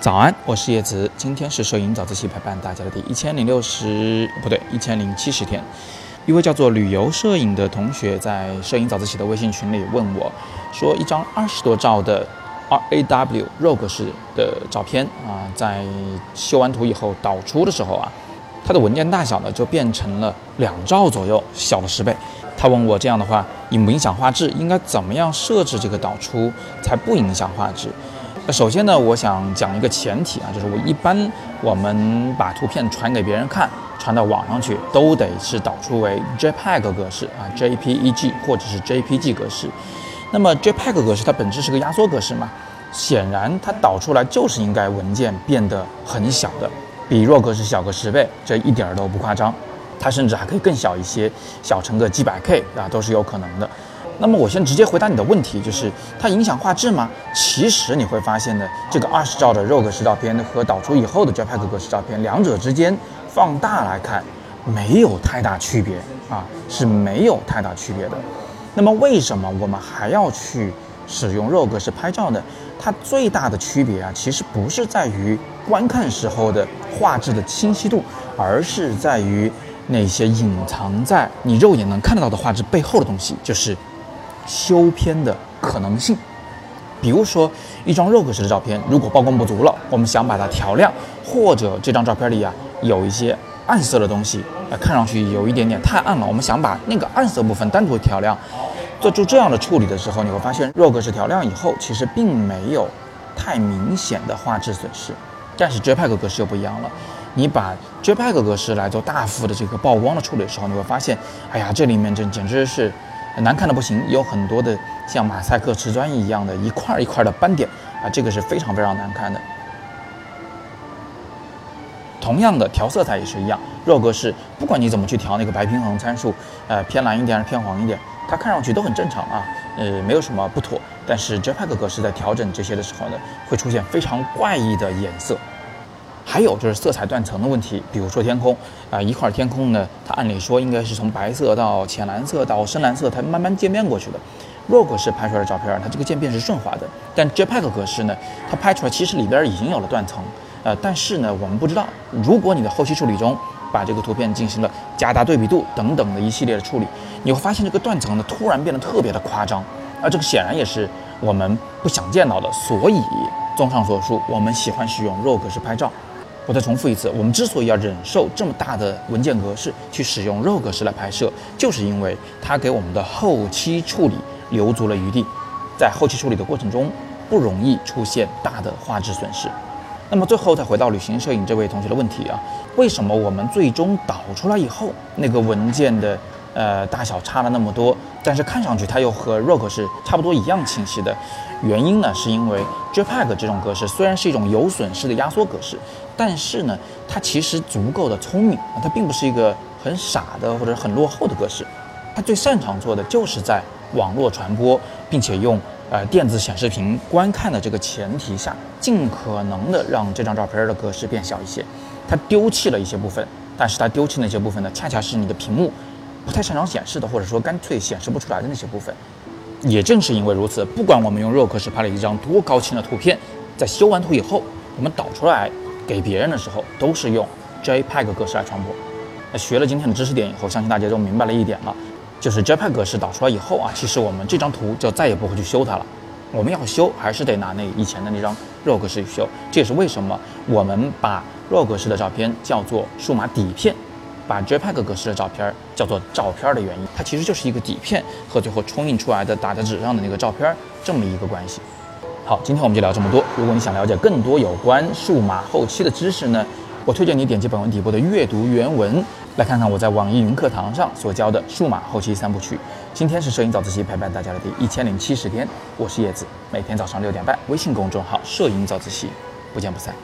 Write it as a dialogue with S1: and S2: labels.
S1: 早安，我是叶子，今天是摄影早自习陪伴大家的第一千零六十，不对，一千零七十天。一位叫做旅游摄影的同学在摄影早自习的微信群里问我，说一张二十多兆的 RAW RAW 格式的照片啊，在修完图以后导出的时候啊，它的文件大小呢就变成了两兆左右，小了十倍。他问我这样的话影不影响画质？应该怎么样设置这个导出才不影响画质？那首先呢，我想讲一个前提啊，就是我一般我们把图片传给别人看，传到网上去，都得是导出为 JPEG 格式啊，JPEG 或者是 JPG 格式。那么 JPEG 格式它本质是个压缩格式嘛，显然它导出来就是应该文件变得很小的，比 RAW 格式小个十倍，这一点都不夸张。它甚至还可以更小一些，小成个几百 K 啊，都是有可能的。那么我先直接回答你的问题，就是它影响画质吗？其实你会发现呢，这个二十兆的 RAW 格式照片和导出以后的 JPEG 格式照片，两者之间放大来看，没有太大区别啊，是没有太大区别的。那么为什么我们还要去使用 RAW 格式拍照呢？它最大的区别啊，其实不是在于观看时候的画质的清晰度，而是在于那些隐藏在你肉眼能看得到的画质背后的东西，就是。修片的可能性，比如说一张肉格式的照片，如果曝光不足了，我们想把它调亮，或者这张照片里啊有一些暗色的东西，啊看上去有一点点太暗了，我们想把那个暗色部分单独调亮，做出这样的处理的时候，你会发现肉格式调亮以后，其实并没有太明显的画质损失，但是 JPEG 格式又不一样了，你把 JPEG 格式来做大幅的这个曝光的处理的时候，你会发现，哎呀，这里面这简直是。难看的不行，有很多的像马赛克瓷砖一样的一块一块的斑点啊，这个是非常非常难看的。同样的调色彩也是一样，肉格式不管你怎么去调那个白平衡参数，呃偏蓝一点还是偏黄一点，它看上去都很正常啊，呃没有什么不妥。但是 JPEG 格式在调整这些的时候呢，会出现非常怪异的颜色。还有就是色彩断层的问题，比如说天空啊，一块天空呢，它按理说应该是从白色到浅蓝色到深蓝色，它慢慢渐变过去的。RAW 格式拍出来的照片，它这个渐变是顺滑的，但 JPEG 格式呢，它拍出来其实里边已经有了断层，呃，但是呢，我们不知道，如果你的后期处理中把这个图片进行了加大对比度等等的一系列的处理，你会发现这个断层呢突然变得特别的夸张，而这个显然也是我们不想见到的。所以，综上所述，我们喜欢使用 RAW 格式拍照。我再重复一次，我们之所以要忍受这么大的文件格式去使用 RAW 格式来拍摄，就是因为它给我们的后期处理留足了余地，在后期处理的过程中不容易出现大的画质损失。那么最后再回到旅行摄影这位同学的问题啊，为什么我们最终导出来以后那个文件的？呃，大小差了那么多，但是看上去它又和 RAW 格式差不多一样清晰的原因呢，是因为 JPEG 这种格式虽然是一种有损失的压缩格式，但是呢，它其实足够的聪明，它并不是一个很傻的或者很落后的格式，它最擅长做的就是在网络传播，并且用呃电子显示屏观看的这个前提下，尽可能的让这张照片的格式变小一些，它丢弃了一些部分，但是它丢弃那些部分呢，恰恰是你的屏幕。不太擅长显示的，或者说干脆显示不出来的那些部分，也正是因为如此，不管我们用 RAW 格式拍了一张多高清的图片，在修完图以后，我们导出来给别人的时候，都是用 JPEG 格式来传播。那学了今天的知识点以后，相信大家都明白了一点了，就是 JPEG 格式导出来以后啊，其实我们这张图就再也不会去修它了。我们要修，还是得拿那以前的那张 RAW 格式去修。这也是为什么我们把 RAW 格式的照片叫做数码底片。把 JPEG 格式的照片叫做照片的原因，它其实就是一个底片和最后冲印出来的打在纸上的那个照片这么一个关系。好，今天我们就聊这么多。如果你想了解更多有关数码后期的知识呢，我推荐你点击本文底部的阅读原文，来看看我在网易云课堂上所教的数码后期三部曲。今天是摄影早自习陪伴大家的第一千零七十天，我是叶子，每天早上六点半，微信公众号摄影早自习，不见不散。